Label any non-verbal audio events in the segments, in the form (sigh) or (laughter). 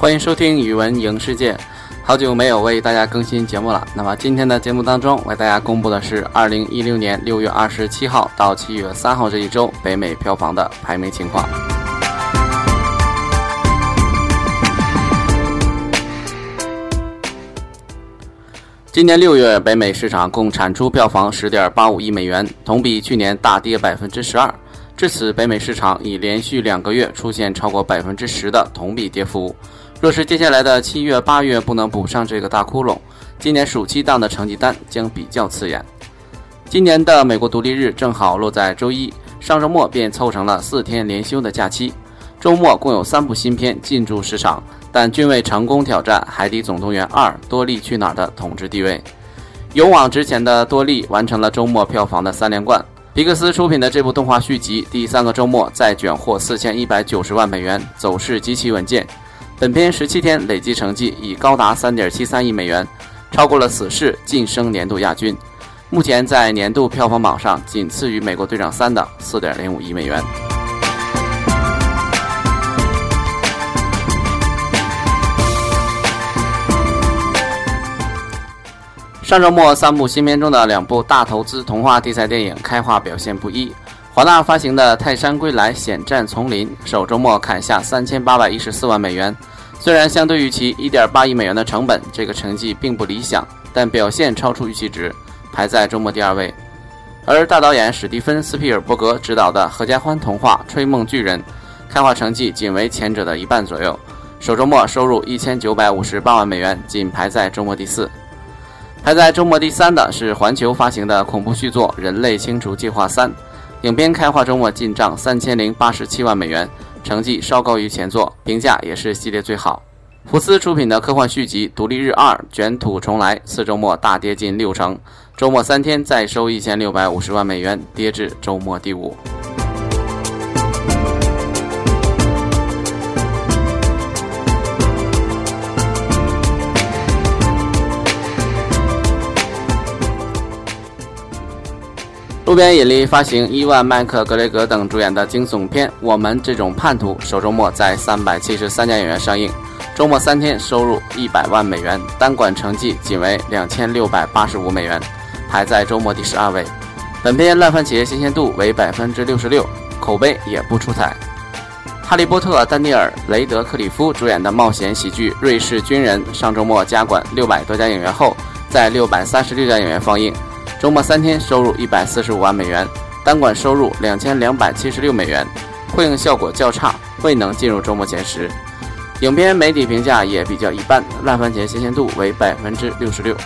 欢迎收听语文影世界。好久没有为大家更新节目了。那么今天的节目当中，为大家公布的是二零一六年六月二十七号到七月三号这一周北美票房的排名情况。今年六月，北美市场共产出票房十点八五亿美元，同比去年大跌百分之十二。至此，北美市场已连续两个月出现超过百分之十的同比跌幅。若是接下来的七月、八月不能补上这个大窟窿，今年暑期档的成绩单将比较刺眼。今年的美国独立日正好落在周一，上周末便凑成了四天连休的假期。周末共有三部新片进驻市场，但均未成功挑战《海底总动员二：多利去哪儿》的统治地位。勇往直前的多利完成了周末票房的三连冠。皮克斯出品的这部动画续集，第三个周末再卷获四千一百九十万美元，走势极其稳健。本片十七天累计成绩已高达三点七三亿美元，超过了《死侍》，晋升年度亚军。目前在年度票房榜上仅次于《美国队长三》的四点零五亿美元。上周末，三部新片中的两部大投资童话题材电影开画表现不一。华纳发行的《泰山归来：险战丛林》首周末砍下三千八百一十四万美元，虽然相对于其一点八亿美元的成本，这个成绩并不理想，但表现超出预期值，排在周末第二位。而大导演史蒂芬·斯皮尔伯格执导的《合家欢童话：吹梦巨人》，开画成绩仅为前者的一半左右，首周末收入一千九百五十八万美元，仅排在周末第四。排在周末第三的是环球发行的恐怖续作《人类清除计划三》，影片开画周末进账三千零八十七万美元，成绩稍高于前作，评价也是系列最好。福斯出品的科幻续集《独立日二：卷土重来》四周末大跌近六成，周末三天再收一千六百五十万美元，跌至周末第五。路边引力发行伊万·麦克格雷格等主演的惊悚片《我们这种叛徒》首周末在三百七十三家影院上映，周末三天收入一百万美元，单馆成绩仅为两千六百八十五美元，排在周末第十二位。本片烂番茄新鲜度为百分之六十六，口碑也不出彩。《哈利波特》丹尼尔·雷德克里夫主演的冒险喜剧《瑞士军人》上周末加馆六百多家影院后，在六百三十六家影院放映。周末三天收入一百四十五万美元，单管收入两千两百七十六美元，会映效果较差，未能进入周末前十。影片媒体评价也比较一般，烂番茄新鲜度为百分之六十六。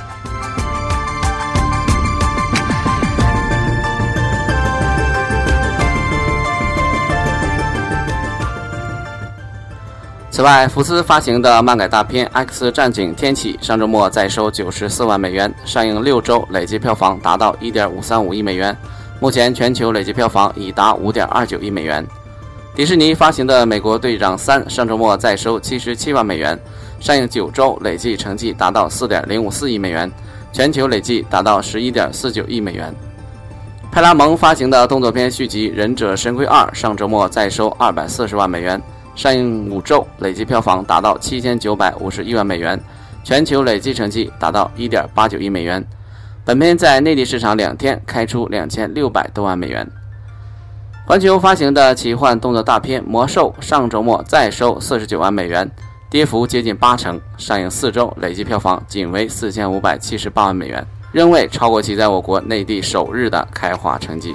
此外，福斯发行的漫改大片《X 战警：天启》上周末再收九十四万美元，上映六周累计票房达到一点五三五亿美元，目前全球累计票房已达五点二九亿美元。迪士尼发行的《美国队长三》上周末再收七十七万美元，上映九周累计成绩达到四点零五四亿美元，全球累计达到十一点四九亿美元。派拉蒙发行的动作片续集《忍者神龟二》上周末再收二百四十万美元。上映五周，累计票房达到七千九百五十一万美元，全球累计成绩达到一点八九亿美元。本片在内地市场两天开出两千六百多万美元。环球发行的奇幻动作大片《魔兽》上周末再收四十九万美元，跌幅接近八成。上映四周，累计票房仅为四千五百七十八万美元，仍未超过其在我国内地首日的开画成绩。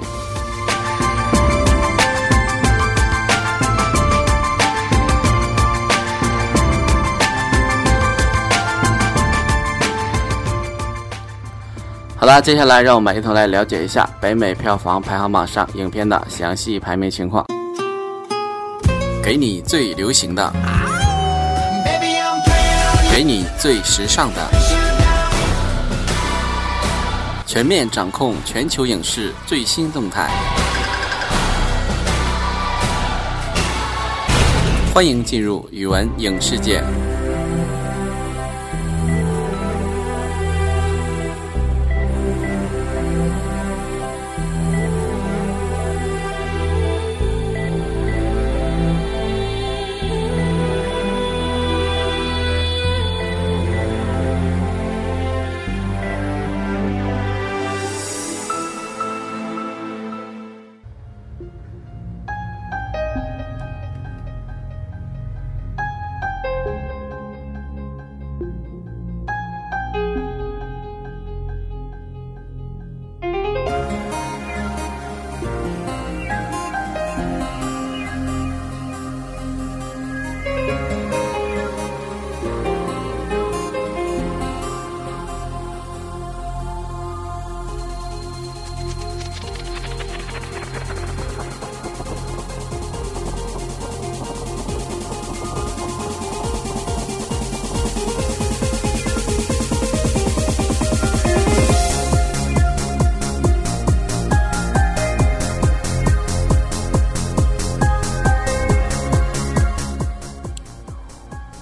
好了，接下来让我们一同来了解一下北美票房排行榜上影片的详细排名情况。给你最流行的，给你最时尚的，全面掌控全球影视最新动态。欢迎进入语文影视界。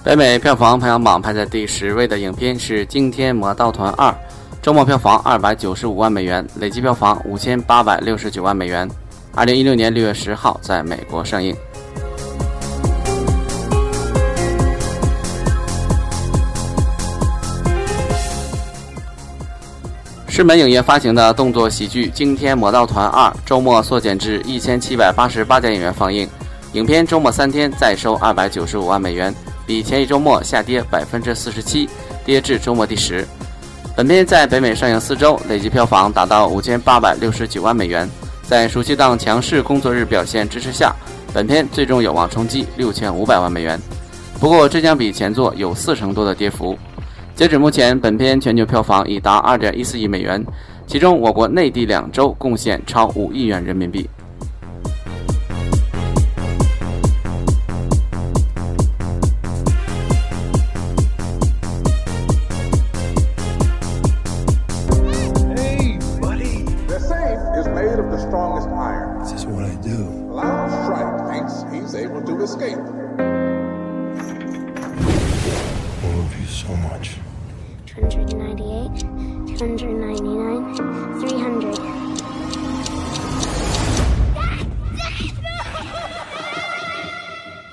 北美票房排行榜排在第十位的影片是《惊天魔盗团二》，周末票房二百九十五万美元，累计票房五千八百六十九万美元。二零一六年六月十号在美国上映。世门影业发行的动作喜剧《惊天魔盗团二》周末缩减至一千七百八十八家影院放映，影片周末三天再收二百九十五万美元。比前一周末下跌百分之四十七，跌至周末第十。本片在北美上映四周，累计票房达到五千八百六十九万美元。在暑期档强势工作日表现支持下，本片最终有望冲击六千五百万美元。不过，这将比前作有四成多的跌幅。截止目前，本片全球票房已达二点一四亿美元，其中我国内地两周贡献超五亿元人民币。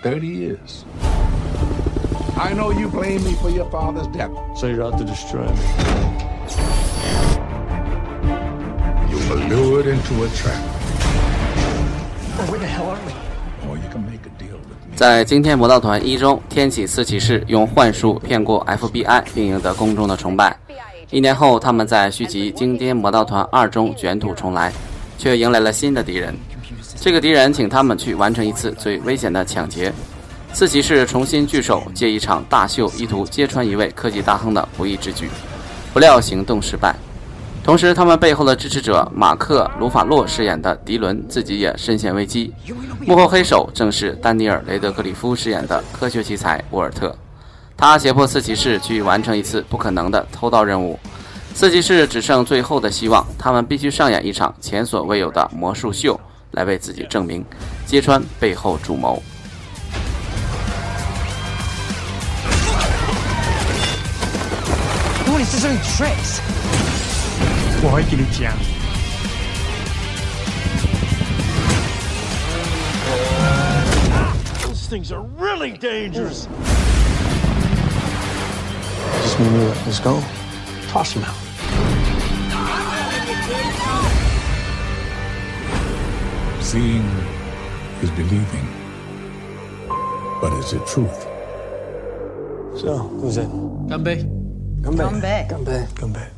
30 years. I know you blame me for your father's death. So you're out to destroy me. You were lured into a trap. Where the hell are we? Or you can make a deal with me. 在《惊天魔盗团一》中，天启四骑士用幻术骗过 FBI，并赢得公众的崇拜。一年后，他们在续集《惊天魔盗团二》中卷土重来，却迎来了新的敌人。这个敌人请他们去完成一次最危险的抢劫。四骑士重新聚首，借一场大秀，意图揭穿一位科技大亨的不义之举。不料行动失败。同时，他们背后的支持者马克·鲁法洛饰演的迪伦自己也深陷危机。幕后黑手正是丹尼尔·雷德克里夫饰演的科学奇才沃尔特。他胁迫四骑士去完成一次不可能的偷盗任务。四骑士只剩最后的希望，他们必须上演一场前所未有的魔术秀。来为自己证明，揭穿背后主谋。What is this tricks？我会跟你讲。Those things are really dangerous. Just mean you let this go. Toss them out. Seeing is believing. But is it truth? So, who's it? Gumby. Gumby. Gumby. Gumby.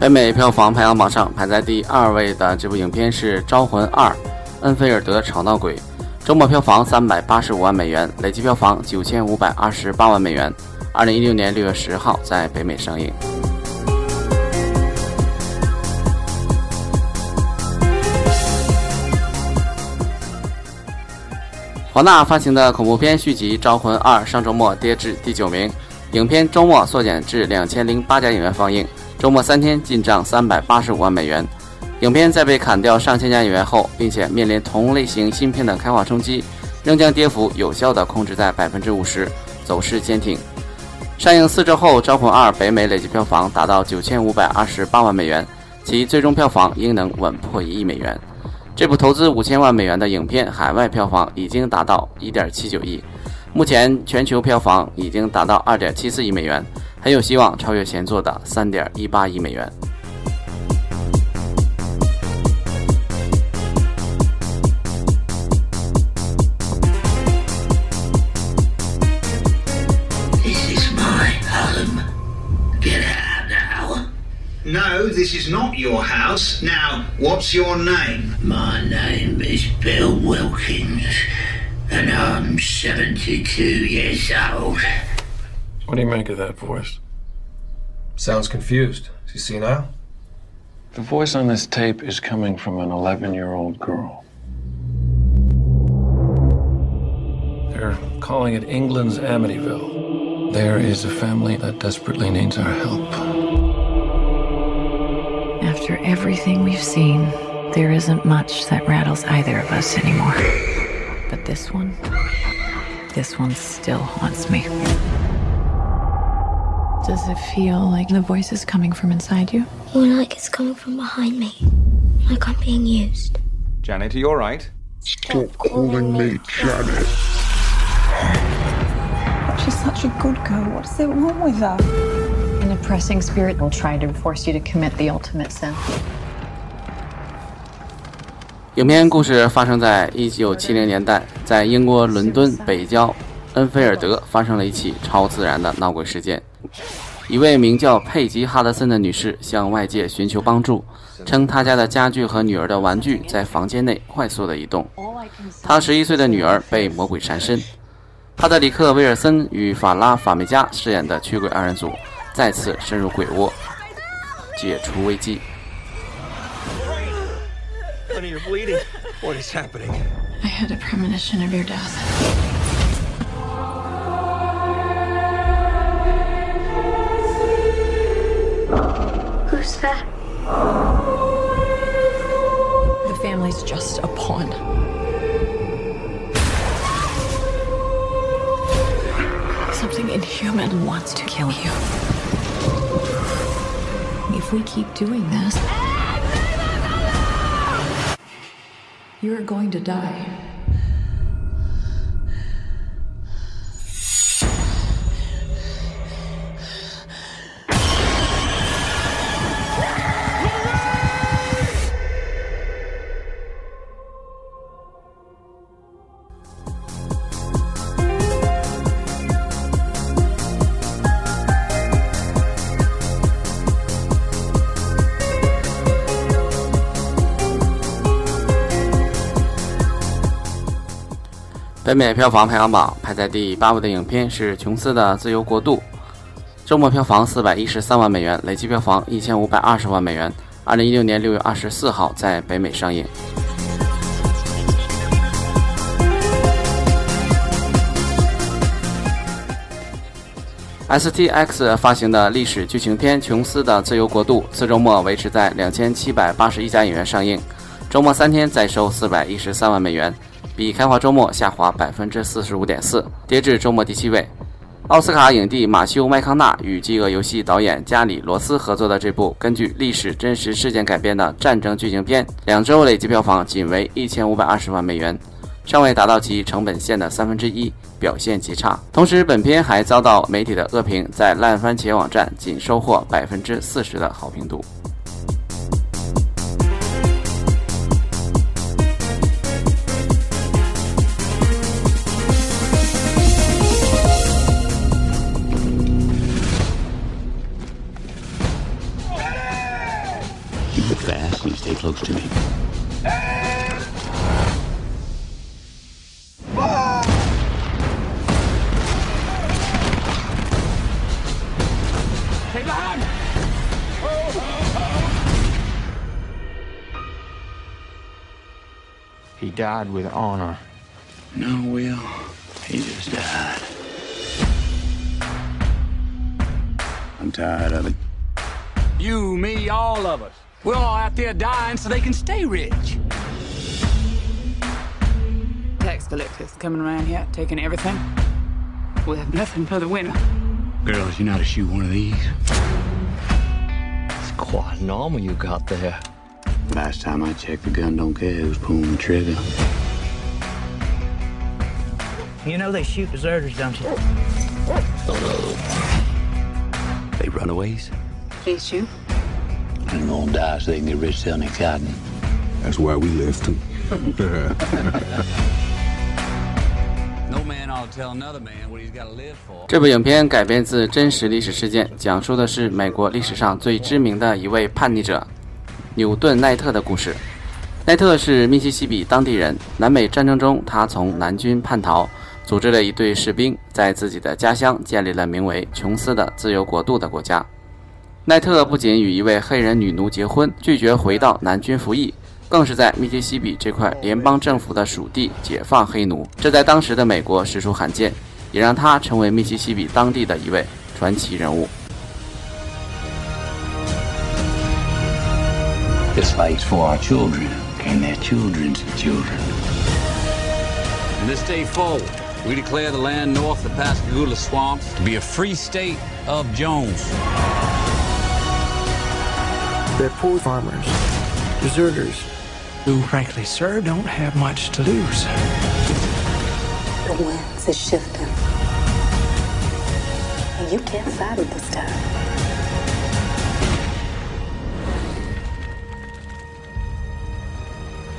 北美票房排行榜上排在第二位的这部影片是《招魂二》，恩菲尔德吵闹鬼，周末票房三百八十五万美元，累计票房九千五百二十八万美元。二零一六年六月十号在北美上映。华纳发行的恐怖片续集《招魂二》上周末跌至第九名，影片周末缩减至两千零八家影院放映。周末三天进账三百八十五万美元，影片在被砍掉上千家影院后，并且面临同类型新片的开画冲击，仍将跌幅有效地控制在百分之五十，走势坚挺。上映四周后，《招魂二》北美累计票房达到九千五百二十八万美元，其最终票房应能稳破一亿美元。这部投资五千万美元的影片，海外票房已经达到一点七九亿，目前全球票房已经达到二点七四亿美元。很有希望超越前作的三点一八亿美元。This is my home. Get out now. No, this is not your house. Now, what's your name? My name is Bill Wilkins, and I'm 72 years old. What do you make of that voice? Sounds confused. Is he senile? The voice on this tape is coming from an 11 year old girl. They're calling it England's Amityville. There is a family that desperately needs our help. After everything we've seen, there isn't much that rattles either of us anymore. But this one, this one still haunts me. Does it feel like the voice is coming from inside you? Or like it's coming from behind me. Like I'm being used. Janet, are you alright? Stop calling me Janet. She's such a good girl. What's there wrong with her? An oppressing spirit will try to force you to commit the ultimate sin. 影片故事发生在一九七零年代，在英国伦敦北郊恩菲尔德发生了一起超自然的闹鬼事件。一位名叫佩吉·哈德森的女士向外界寻求帮助，称她家的家具和女儿的玩具在房间内快速的移动。她十一岁的女儿被魔鬼缠身。哈德里克·威尔森与法拉·法梅加饰演的驱鬼二人组再次深入鬼窝，解除危机。Honey, you're bleeding. What is happening? I had a premonition of your death. Who's that? The family's just a pawn. Something inhuman wants to kill you. If we keep doing this, you're going to die.《北美票房排行榜》排在第八位的影片是琼斯的《自由国度》，周末票房四百一十三万美元，累计票房一千五百二十万美元。二零一六年六月二十四号在北美上映。STX 发行的历史剧情片《琼斯的自由国度》次周末维持在两千七百八十一家影院上映，周末三天再收四百一十三万美元，比开画周末下滑百分之四十五点四，跌至周末第七位。奥斯卡影帝马修·麦康纳与《饥饿游戏》导演加里·罗斯合作的这部根据历史真实事件改编的战争剧情片，两周累计票房仅为一千五百二十万美元，尚未达到其成本线的三分之一，表现极差。同时，本片还遭到媒体的恶评，在烂番茄网站仅收获百分之四十的好评度。Fast and you stay close to me. He died with honor. No, Will. He just died. I'm tired of it. You, me, all of us. We're all out there dying so they can stay rich. Tax collectors coming around here taking everything. We have nothing for the winner. Girls, you know how to shoot one of these? It's quite normal you got there. Last time I checked, the gun don't care who's pulling the trigger. You know they shoot deserters, don't you? They runaways? Please shoot. And gonna die so they can get rich selling their cotton. That's why we left him. No man ought to tell another man what he's got to live for. 这部影片改编自真实历史事件，讲述的是美国历史上最知名的一位叛逆者纽顿·奈特的故事。奈特是密西西比当地人，南北战争中他从南军叛逃，组织了一队士兵，在自己的家乡建立了名为琼斯的自由国度的国家。奈特不仅与一位黑人女奴结婚，拒绝回到南军服役，更是在密西西比这块联邦政府的属地解放黑奴，这在当时的美国实属罕见，也让他成为密西西比当地的一位传奇人物。This fight's for our children and their children's children. From this day forward, we declare the land north of Pascagoula Swamps to be a free state of Jones. They're poor farmers, deserters, who, frankly, sir, don't have much to lose. The winds are shifting. And you can't fight it this time.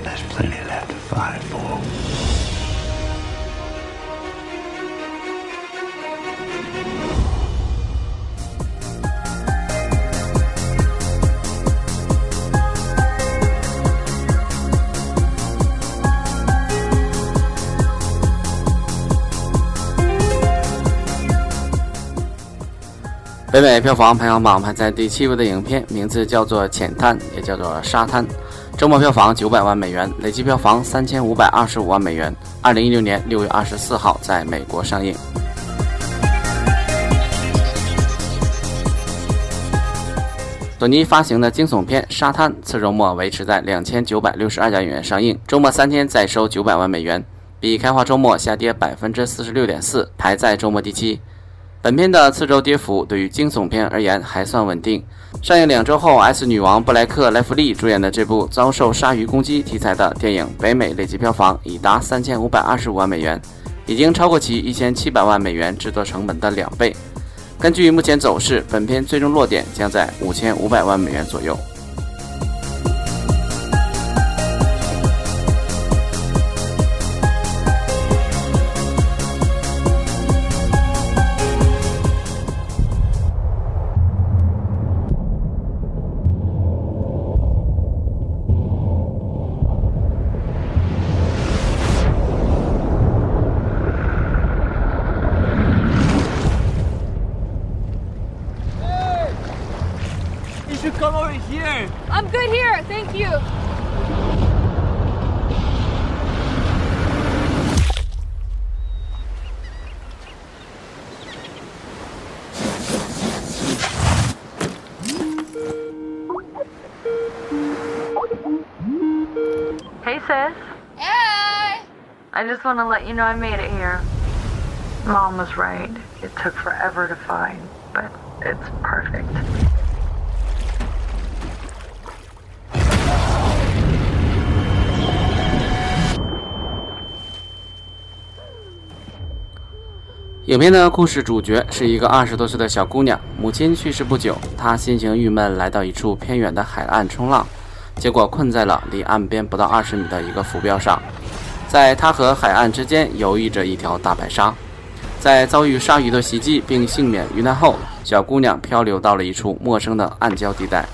There's plenty left to fight for. 北美票房排行榜排在第七位的影片，名字叫做《浅滩》，也叫做《沙滩》。周末票房九百万美元，累计票房三千五百二十五万美元。二零一六年六月二十四号在美国上映。索尼发行的惊悚片《沙滩》次周末维持在两千九百六十二家影院上映，周末三天再收九百万美元，比开画周末下跌百分之四十六点四，排在周末第七。本片的次周跌幅对于惊悚片而言还算稳定。上映两周后，S 女王布莱克·莱弗利主演的这部遭受鲨鱼攻击题材的电影，北美累计票房已达三千五百二十五万美元，已经超过其一千七百万美元制作成本的两倍。根据目前走势，本片最终落点将在五千五百万美元左右。Just want to let you know I made it here. Mom was right. It took forever to find, but it's perfect. 影片的故事主角是一个二十多岁的小姑娘，母亲去世不久，她心情郁闷，来到一处偏远的海岸冲浪，结果困在了离岸边不到二十米的一个浮标上。在她和海岸之间游弋着一条大白鲨。在遭遇鲨鱼的袭击并幸免于难后，小姑娘漂流到了一处陌生的暗礁地带，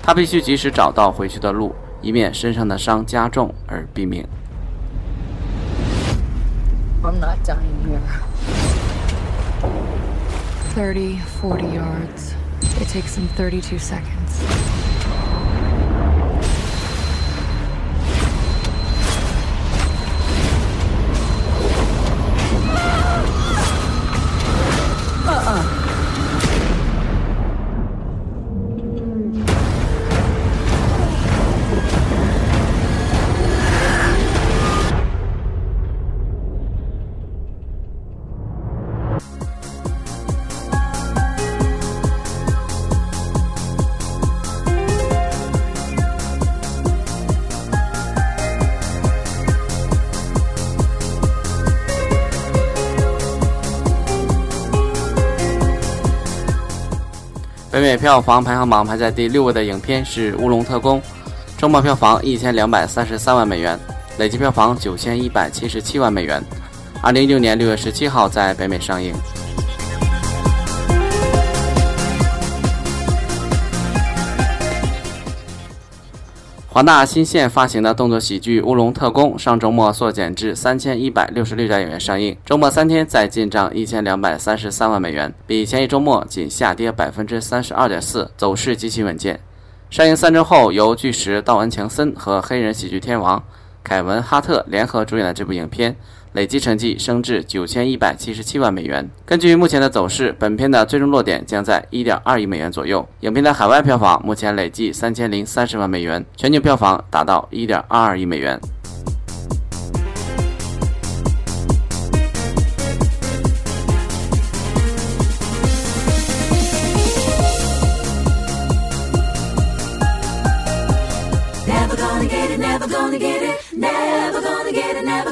她必须及时找到回去的路，以免身上的伤加重而毙命。I'm not dying here. 30, 40 yards. It takes 32 seconds.《北票房排行榜排在第六位的影片是《乌龙特工》，周末票房一千两百三十三万美元，累计票房九千一百七十七万美元。二零一六年六月十七号在北美上映。华纳新线发行的动作喜剧《乌龙特工》上周末缩减至三千一百六十六家影院上映，周末三天再进账一千两百三十三万美元，比前一周末仅下跌百分之三十二点四，走势极其稳健。上映三周后，由巨石道恩·强森和黑人喜剧天王凯文·哈特联合主演的这部影片，累计成绩升至九千一百七十七万美元。根据目前的走势，本片的最终落点将在一点二亿美元左右。影片的海外票房目前累计三千零三十万美元，全球票房达到一点二二亿美元。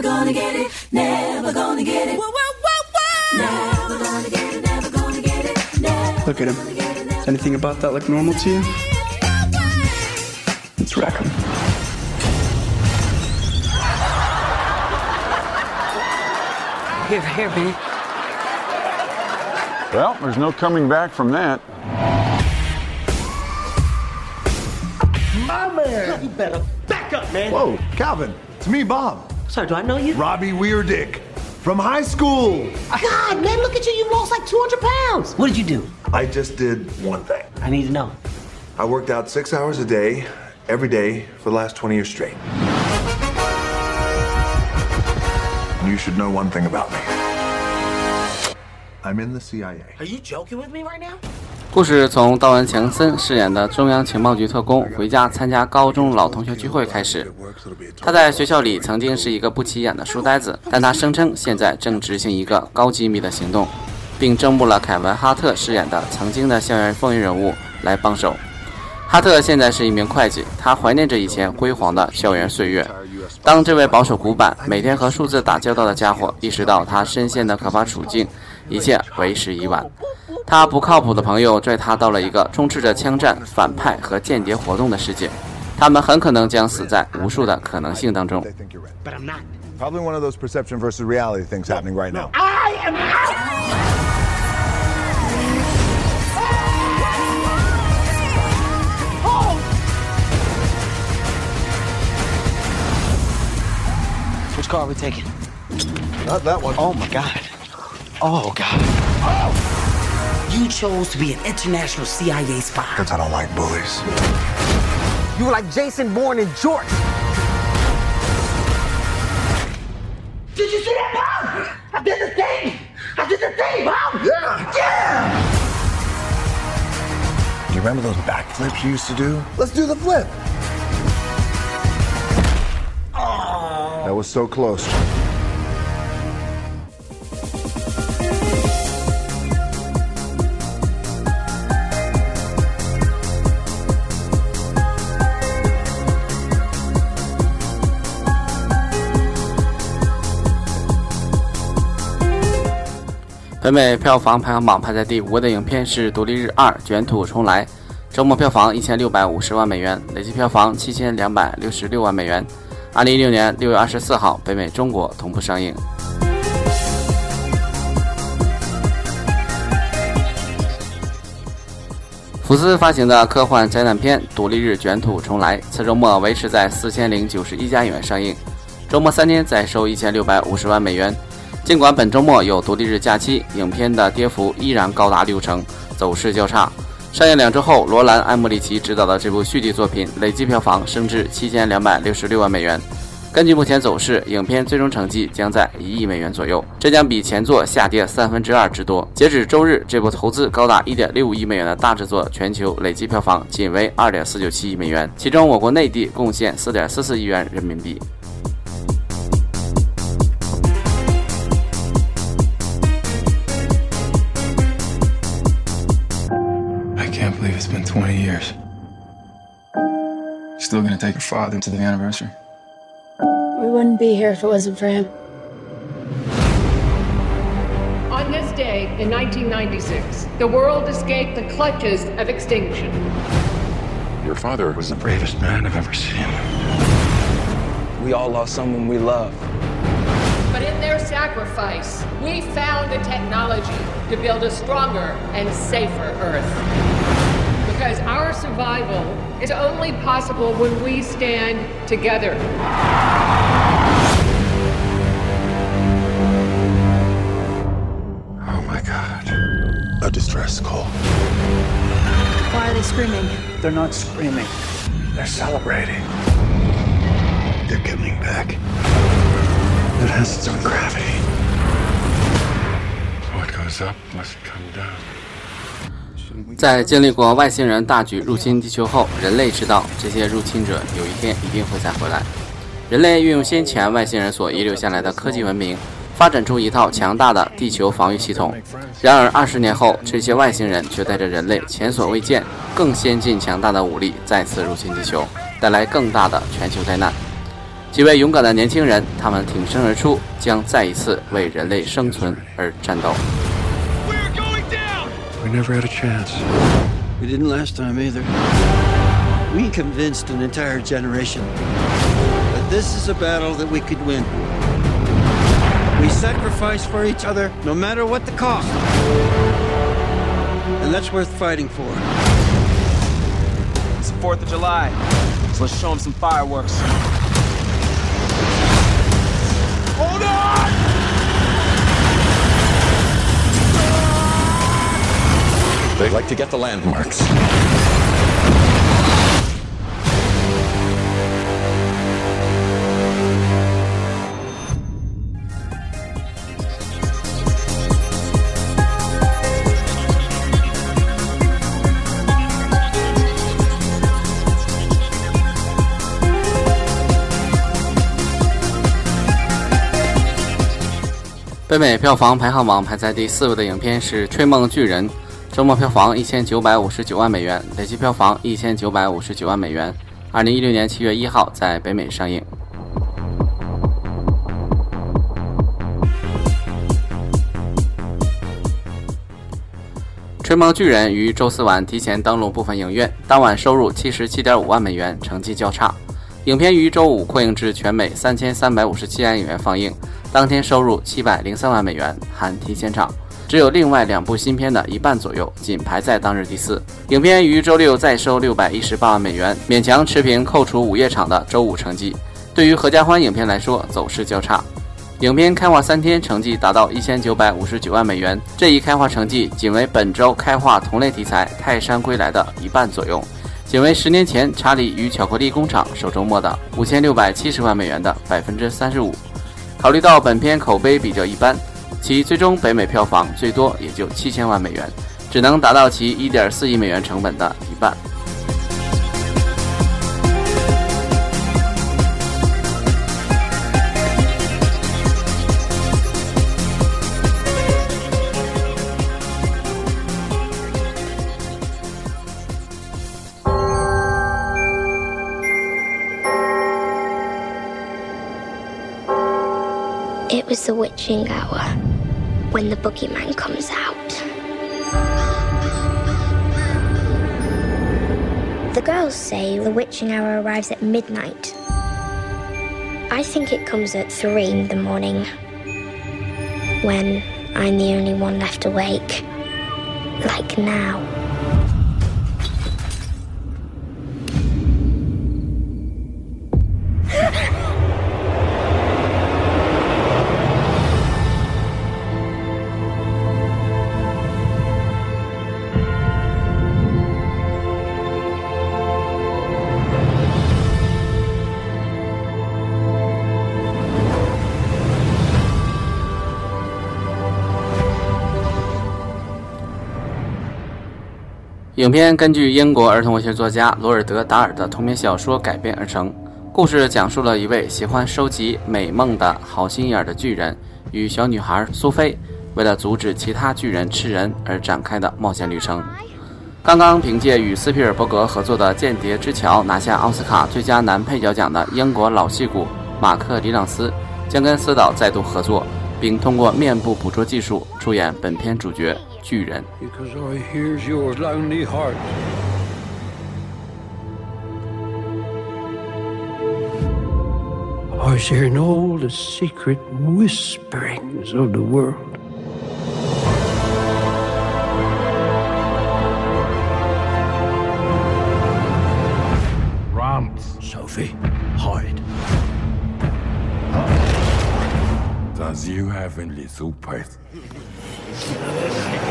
never gonna get it, never gonna get it. Whoa, whoa, whoa, whoa. Never gonna get it, never gonna get it. Never Look at him. Anything about that look normal to you? Let's rack him. Here, here, man. Well, there's no coming back from that. My man! You better back up, man! Whoa, Calvin, it's me, Bob. Sorry, do I know you? Robbie Weirdick from high school. God, man, look at you—you've lost like 200 pounds. What did you do? I just did one thing. I need to know. I worked out six hours a day, every day, for the last 20 years straight. You should know one thing about me. I'm in the CIA. Are you joking with me right now? 故事从道恩·强森饰演的中央情报局特工回家参加高中老同学聚会开始。他在学校里曾经是一个不起眼的书呆子，但他声称现在正执行一个高机密的行动，并征募了凯文·哈特饰演的曾经的校园风云人物来帮手。哈特现在是一名会计，他怀念着以前辉煌的校园岁月。当这位保守古板、每天和数字打交道的家伙意识到他深陷的可怕处境，一切为时已晚。他不靠谱的朋友拽他到了一个充斥着枪战、反派和间谍活动的世界，他们很可能将死在无数的可能性当中。Probably one of those perception versus reality things happening right now. I am out! Which car are we taking? Not that one. Oh my god. Oh god. You chose to be an international CIA spy. Because I don't like bullies. You were like Jason Bourne in Jorts. Did you see that, Mom? I did the thing. I did the thing, Mom. Yeah. Yeah. Do you remember those backflips you used to do? Let's do the flip. That was so close. 北美票房排行榜排在第五位的影片是《独立日二：卷土重来》，周末票房一千六百五十万美元，累计票房七千两百六十六万美元。二零一六年六月二十四号，北美、中国同步上映。福斯发行的科幻灾难片《独立日：卷土重来》，此周末维持在四千零九十一家影院上映，周末三天再收一千六百五十万美元。尽管本周末有独立日假期，影片的跌幅依然高达六成，走势较差。上映两周后，罗兰·艾默里奇执导的这部续集作品累计票房升至七千两百六十六万美元。根据目前走势，影片最终成绩将在一亿美元左右，这将比前作下跌三分之二之多。截止周日，这部投资高达一点六五亿美元的大制作，全球累计票房仅为二点四九七亿美元，其中我国内地贡献四点四四亿元人民币。Can't believe it's been 20 years. Still gonna take your father to the anniversary? We wouldn't be here if it wasn't for him. On this day in 1996, the world escaped the clutches of extinction. Your father was the bravest man I've ever seen. We all lost someone we love. But in their sacrifice, we found the technology to build a stronger and safer Earth. Because our survival is only possible when we stand together. Oh my god. A distress call. Why are they screaming? They're not screaming. They're celebrating. They're coming back. It has its own gravity. What goes up must come down. 在经历过外星人大举入侵地球后，人类知道这些入侵者有一天一定会再回来。人类运用先前外星人所遗留下来的科技文明，发展出一套强大的地球防御系统。然而，二十年后，这些外星人却带着人类前所未见、更先进、强大的武力再次入侵地球，带来更大的全球灾难。几位勇敢的年轻人，他们挺身而出，将再一次为人类生存而战斗。We never had a chance. We didn't last time either. We convinced an entire generation that this is a battle that we could win. We sacrifice for each other no matter what the cost. And that's worth fighting for. It's the 4th of July, so let's show them some fireworks. They like to get the landmarks. 北美票房排行榜排在第四位的影片是《吹梦巨人》，周末票房一千九百五十九万美元，累计票房一千九百五十九万美元。二零一六年七月一号在北美上映。《吹毛巨人》于周四晚提前登陆部分影院，当晚收入七十七点五万美元，成绩较差。影片于周五扩映至全美三千三百五十七家影院放映，当天收入七百零三万美元，含提前场，只有另外两部新片的一半左右，仅排在当日第四。影片于周六再收六百一十八万美元，勉强持平扣除午夜场的周五成绩。对于合家欢影片来说，走势较差。影片开画三天成绩达到一千九百五十九万美元，这一开画成绩仅为本周开画同类题材《泰山归来》的一半左右。仅为十年前《查理与巧克力工厂》首周末的五千六百七十万美元的百分之三十五。考虑到本片口碑比较一般，其最终北美票房最多也就七千万美元，只能达到其一点四亿美元成本的一半。The witching hour when the boogeyman comes out. The girls say the witching hour arrives at midnight. I think it comes at three in the morning when I'm the only one left awake. Like now.《影片根据英国儿童文学作家罗尔德·达尔的同名小说改编而成。故事讲述了一位喜欢收集美梦的好心眼儿的巨人与小女孩苏菲为了阻止其他巨人吃人而展开的冒险旅程。刚刚凭借与斯皮尔伯格合作的《间谍之桥》拿下奥斯卡最佳男配角奖的英国老戏骨马克·里朗斯将跟斯导再度合作，并通过面部捕捉技术出演本片主角巨人。Because I hears your lonely heart. I was hearing all the secret whisperings of the world. Run. Sophie, hide. Does you have any supers? (laughs)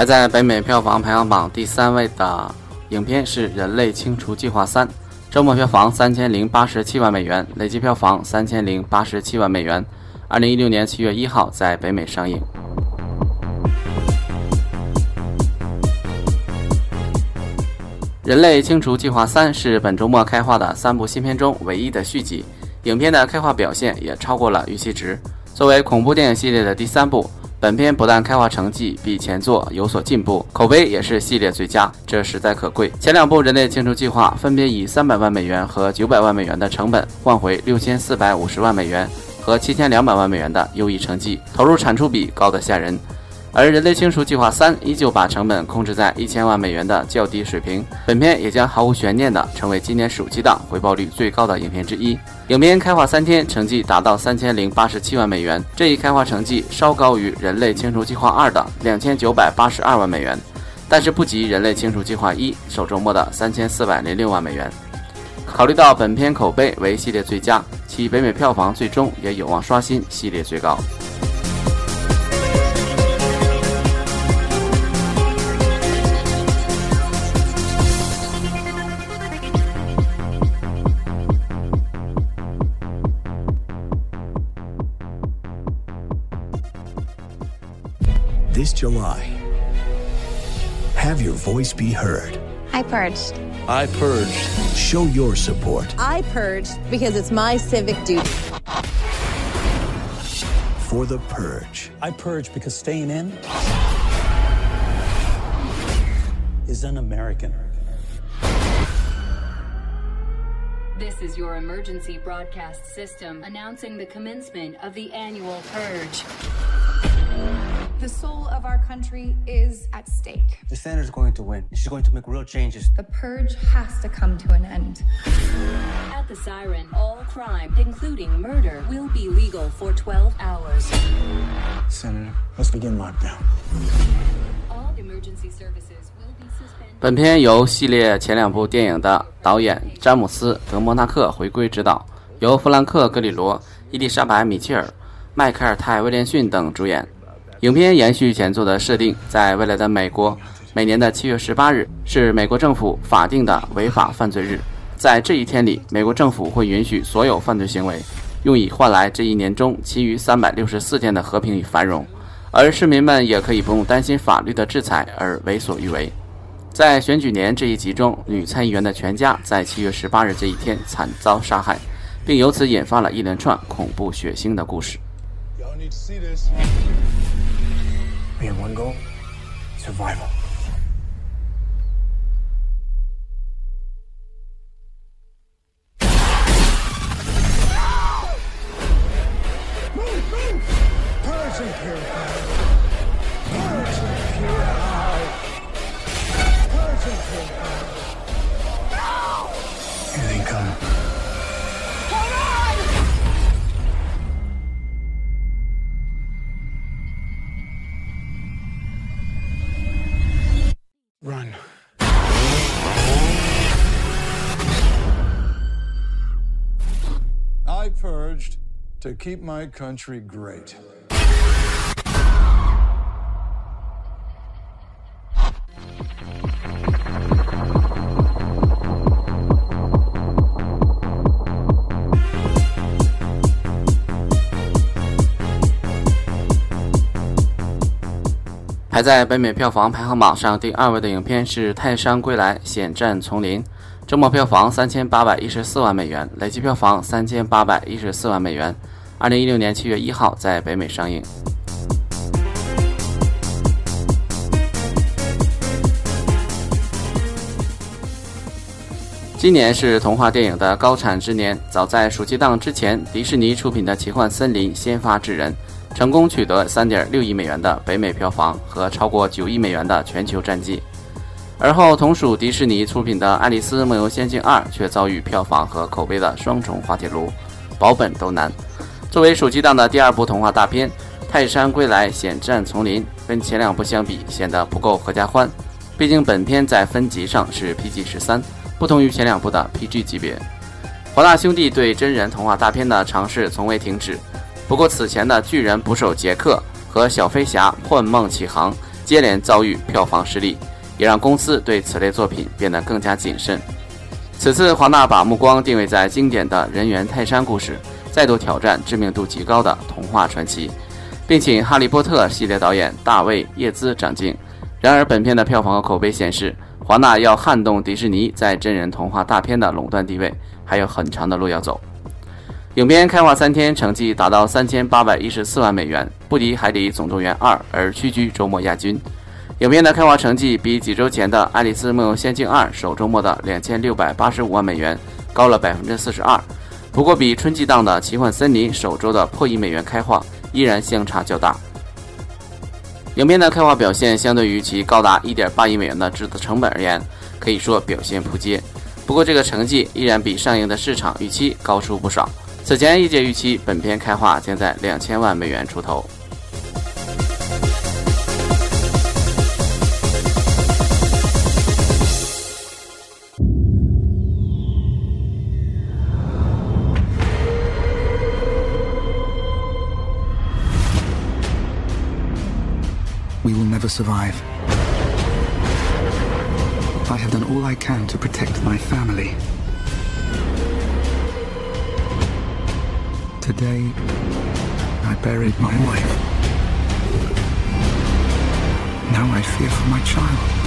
排在北美票房排行榜第三位的影片是《人类清除计划三》，周末票房三千零八十七万美元，累计票房三千零八十七万美元。二零一六年七月一号在北美上映。《人类清除计划三》是本周末开画的三部新片中唯一的续集，影片的开画表现也超过了预期值。作为恐怖电影系列的第三部，本片不但开画成绩比前作有所进步，口碑也是系列最佳，这实在可贵。前两部《人类清除计划》分别以三百万美元和九百万美元的成本换回六千四百五十万美元和七千两百万美元的优异成绩，投入产出比高得吓人。而《人类清除计划三》依旧把成本控制在一千万美元的较低水平，本片也将毫无悬念地成为今年暑期档回报率最高的影片之一。影片开画三天，成绩达到三千零八十七万美元，这一开画成绩稍高于《人类清除计划二》的两千九百八十二万美元，但是不及《人类清除计划一》首周末的三千四百零六万美元。考虑到本片口碑为系列最佳，其北美票房最终也有望刷新系列最高。July, have your voice be heard. I purged. I purged. Show your support I purged because it's my civic duty. for the purge. I purge because staying in is un American. This is your emergency broadcast system announcing the commencement of the annual purge. The soul of our country is at stake. The senator's going to win. She's going to make real changes. The purge has to come to an end. At the siren, all crime, including murder, will be legal for 12 hours. Senator, let's begin lockdown. All emergency services will be suspended. 本片由系列前两部电影的导演詹姆斯·德莫纳克回归执导，由弗兰克·格里罗、伊丽莎白·米切尔、迈克尔·泰·威廉逊等主演。影片延续前作的设定，在未来的美国，每年的七月十八日是美国政府法定的违法犯罪日。在这一天里，美国政府会允许所有犯罪行为，用以换来这一年中其余三百六十四天的和平与繁荣，而市民们也可以不用担心法律的制裁而为所欲为。在选举年这一集中，女参议员的全家在七月十八日这一天惨遭杀害，并由此引发了一连串恐怖血腥的故事。We have one goal survival. To keep my country great. (laughs) 排在北美票房排行榜上第二位的影片是《泰山归来：险战丛林》，周末票房三千八百一十四万美元，累计票房三千八百一十四万美元。二零一六年七月一号在北美上映。今年是童话电影的高产之年，早在暑期档之前，迪士尼出品的《奇幻森林》先发制人，成功取得三点六亿美元的北美票房和超过九亿美元的全球战绩。而后，同属迪士尼出品的《爱丽丝梦游仙境二》却遭遇票房和口碑的双重滑铁卢，保本都难。作为暑期档的第二部童话大片，《泰山归来：险战丛林》跟前两部相比显得不够合家欢，毕竟本片在分级上是 PG 十三。不同于前两部的 PG 级别，华纳兄弟对真人童话大片的尝试从未停止。不过，此前的《巨人捕手杰克》和《小飞侠：幻梦启航》接连遭遇票房失利，也让公司对此类作品变得更加谨慎。此次华纳把目光定位在经典的人猿泰山故事，再度挑战知名度极高的童话传奇，并请《哈利波特》系列导演大卫·叶兹掌镜。然而，本片的票房和口碑显示，华纳要撼动迪士尼在真人童话大片的垄断地位，还有很长的路要走。影片开画三天，成绩达到三千八百一十四万美元，不敌《海底总动员二》而屈居周末亚军。影片的开画成绩比几周前的《爱丽丝梦游仙境二》首周末的两千六百八十五万美元高了百分之四十二，不过比春季档的《奇幻森林》首周的破亿美元开画依然相差较大。影片的开画表现相对于其高达一点八亿美元的制作成本而言，可以说表现扑街。不过这个成绩依然比上映的市场预期高出不少。此前，业界预期本片开画将在两千万美元出头。Survive. I have done all I can to protect my family. Today, I buried my wife. Now I fear for my child.《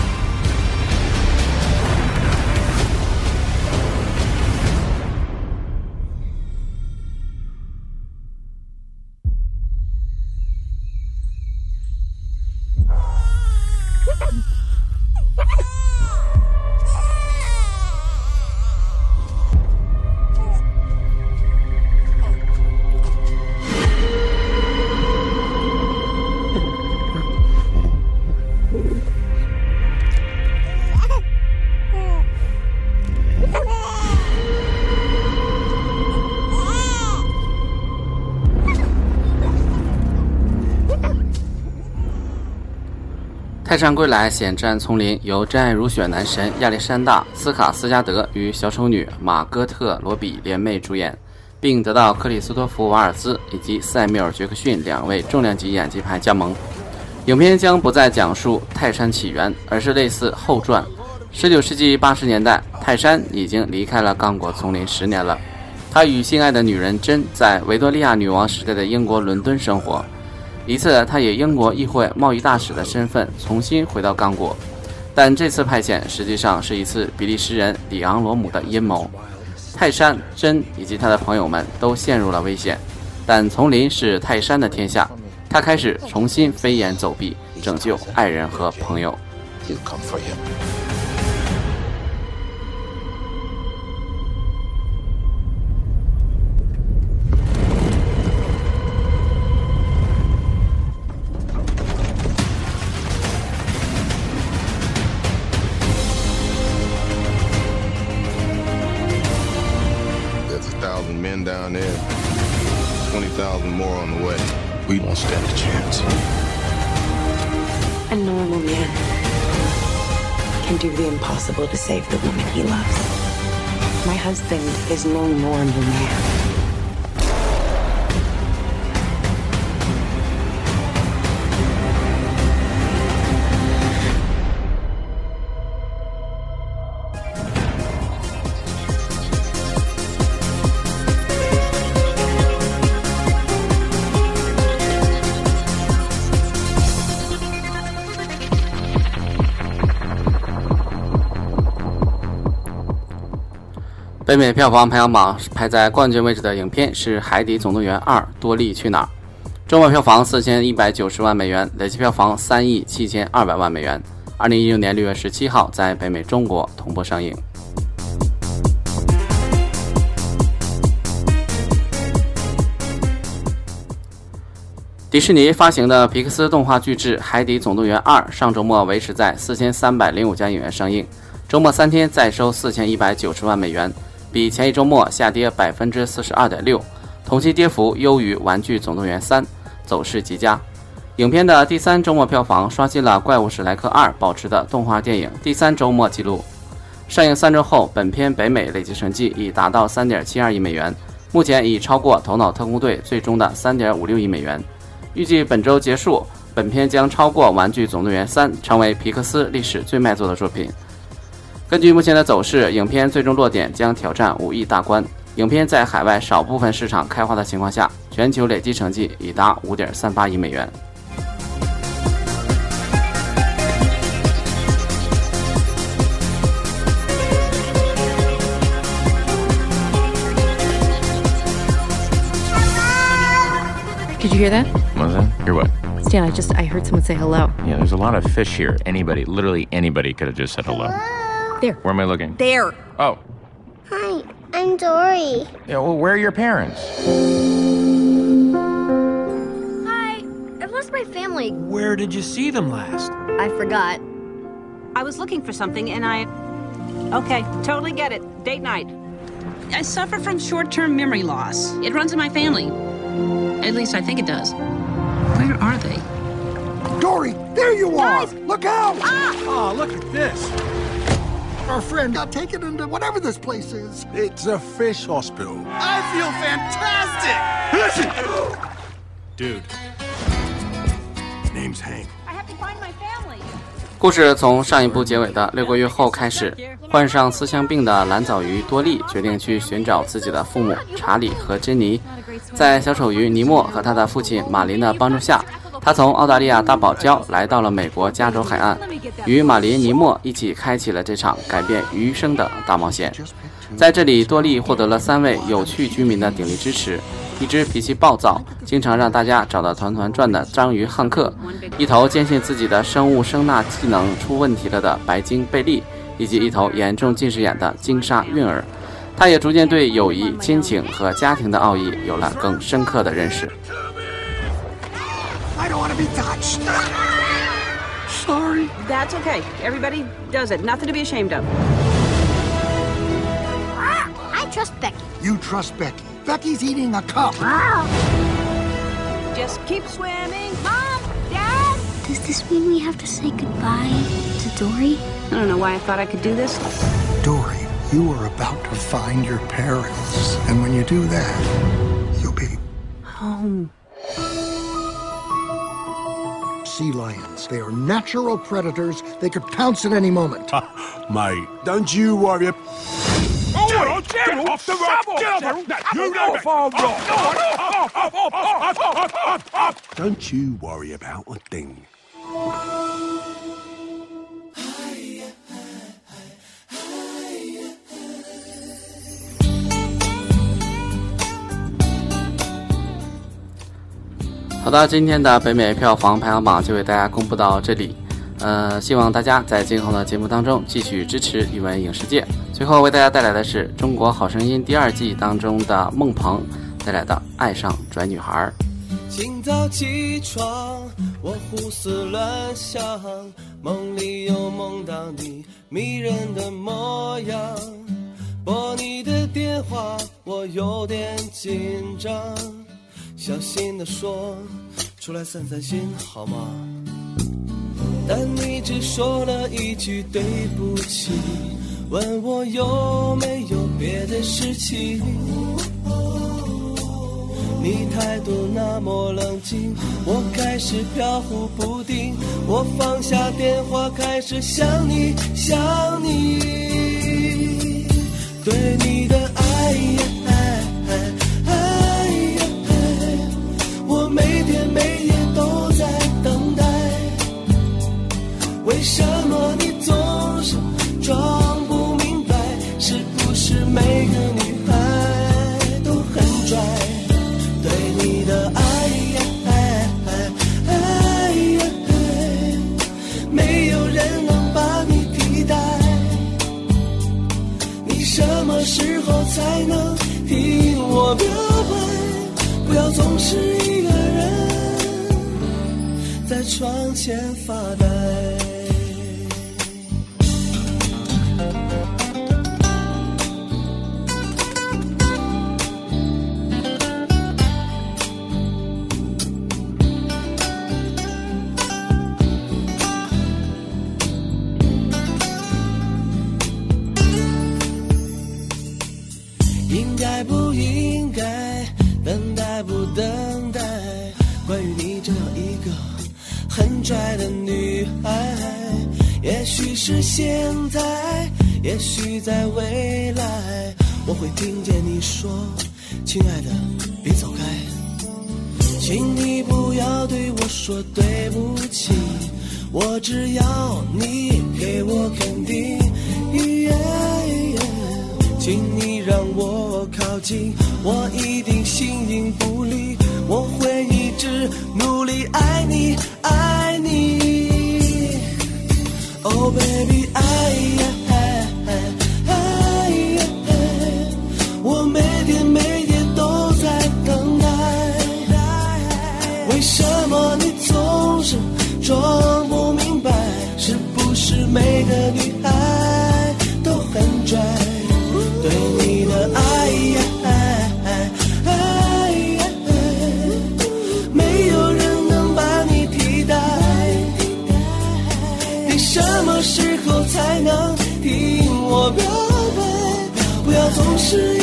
泰山归来：险战丛林》由真爱如雪男神亚历山大·斯卡斯加德与小丑女玛戈特·罗比联袂主演，并得到克里斯托弗·瓦尔兹以及塞缪尔·杰克逊两位重量级演技派加盟。影片将不再讲述泰山起源，而是类似后传。19世纪80年代，泰山已经离开了刚果丛林十年了，他与心爱的女人珍在维多利亚女王时代的英国伦敦生活。一次，他以英国议会贸易大使的身份重新回到刚果，但这次派遣实际上是一次比利时人里昂·罗姆的阴谋。泰山、珍以及他的朋友们都陷入了危险，但丛林是泰山的天下，他开始重新飞檐走壁，拯救爱人和朋友。Is no normal man.《北美票房排行榜》排在冠军位置的影片是《海底总动员二：多利去哪儿》，周末票房四千一百九十万美元，累计票房三亿七千二百万美元。二零一六年六月十七号在北美、中国同步上映。迪士尼发行的皮克斯动画巨制《海底总动员二》上周末维持在四千三百零五家影院上映，周末三天再收四千一百九十万美元，比前一周末下跌百分之四十二点六，同期跌幅优于《玩具总动员三》，走势极佳。影片的第三周末票房刷新了《怪物史莱克二》保持的动画电影第三周末纪录。上映三周后，本片北美累计成绩已达到三点七二亿美元，目前已超过《头脑特工队》最终的三点五六亿美元。预计本周结束，本片将超过《玩具总动员三》，成为皮克斯历史最卖座的作品。根据目前的走势，影片最终落点将挑战五亿大关。影片在海外少部分市场开花的情况下，全球累计成绩已达五点三八亿美元。Did you hear that? Was that? Hear what? Stan, I just I heard someone say hello. Yeah, there's a lot of fish here. Anybody, literally anybody, could have just said hello. There. Where am I looking? There. Oh. Hi, I'm Dory. Yeah. Well, where are your parents? Hi, I've lost my family. Where did you see them last? I forgot. I was looking for something and I. Okay, totally get it. Date night. I suffer from short term memory loss. It runs in my family. At least I think it does. Where are they? Dory, there you are! Look out! Ah! Oh, look at this. Our friend got taken into whatever this place is. It's a fish hospital. I feel fantastic! Listen! Dude. Name's Hank. I have to find my family. 故事从上一部结尾的六个月后开始，患上思乡病的蓝藻鱼多利决定去寻找自己的父母查理和珍妮。在小丑鱼尼莫和他的父亲马林的帮助下，他从澳大利亚大堡礁来到了美国加州海岸，与马林、尼莫一起开启了这场改变余生的大冒险。在这里，多利获得了三位有趣居民的鼎力支持：一只脾气暴躁、经常让大家找得团团转的章鱼汉克，一头坚信自己的生物声纳技能出问题了的白鲸贝利，以及一头严重近视眼的鲸鲨韵儿。他也逐渐对友谊、亲情和家庭的奥义有了更深刻的认识。I don't want to be touched. Sorry. That's okay. Everybody does it. Nothing to be ashamed of. Ah, I trust Becky. You trust Becky. Becky's eating a cup. Just keep swimming. Mom, Dad. Does this mean we have to say goodbye to Dory? I don't know why I thought I could do this. Dory, you are about to find your parents. And when you do that, you'll be Home. Sea lions. They are natural predators. They could pounce at any moment. Mate, don't you worry. ab- Gerald, Get off the rock! Get off the You know it! Don't you worry about a thing. 好的，今天的北美票房排行榜就为大家公布到这里。呃，希望大家在今后的节目当中继续支持语文影视界。最后为大家带来的是《中国好声音》第二季当中的孟鹏带来的《爱上拽女孩》。清早起床，我胡思乱想，梦里又梦到你迷人的模样。拨你的电话，我有点紧张，小心地说，出来散散心好吗？但你只说了一句对不起，问我有没有别的事情。你态度那么冷静，我开始飘忽不定。我放下电话，开始想你，想你，对你的爱呀爱爱什么你总是装不明白？是不是每个女孩都很拽？对你的爱呀爱爱爱呀爱，没有人能把你替代。你什么时候才能听我表白？不要总是一个人在窗前发呆。帅的女孩。也许是现在，也许在未来，我会听见你说：“亲爱的，别走开。”请你不要对我说对不起，我只要你给我肯定。请你让我靠近，我一定形影不离，我会一直努力爱你，爱。Oh baby，爱是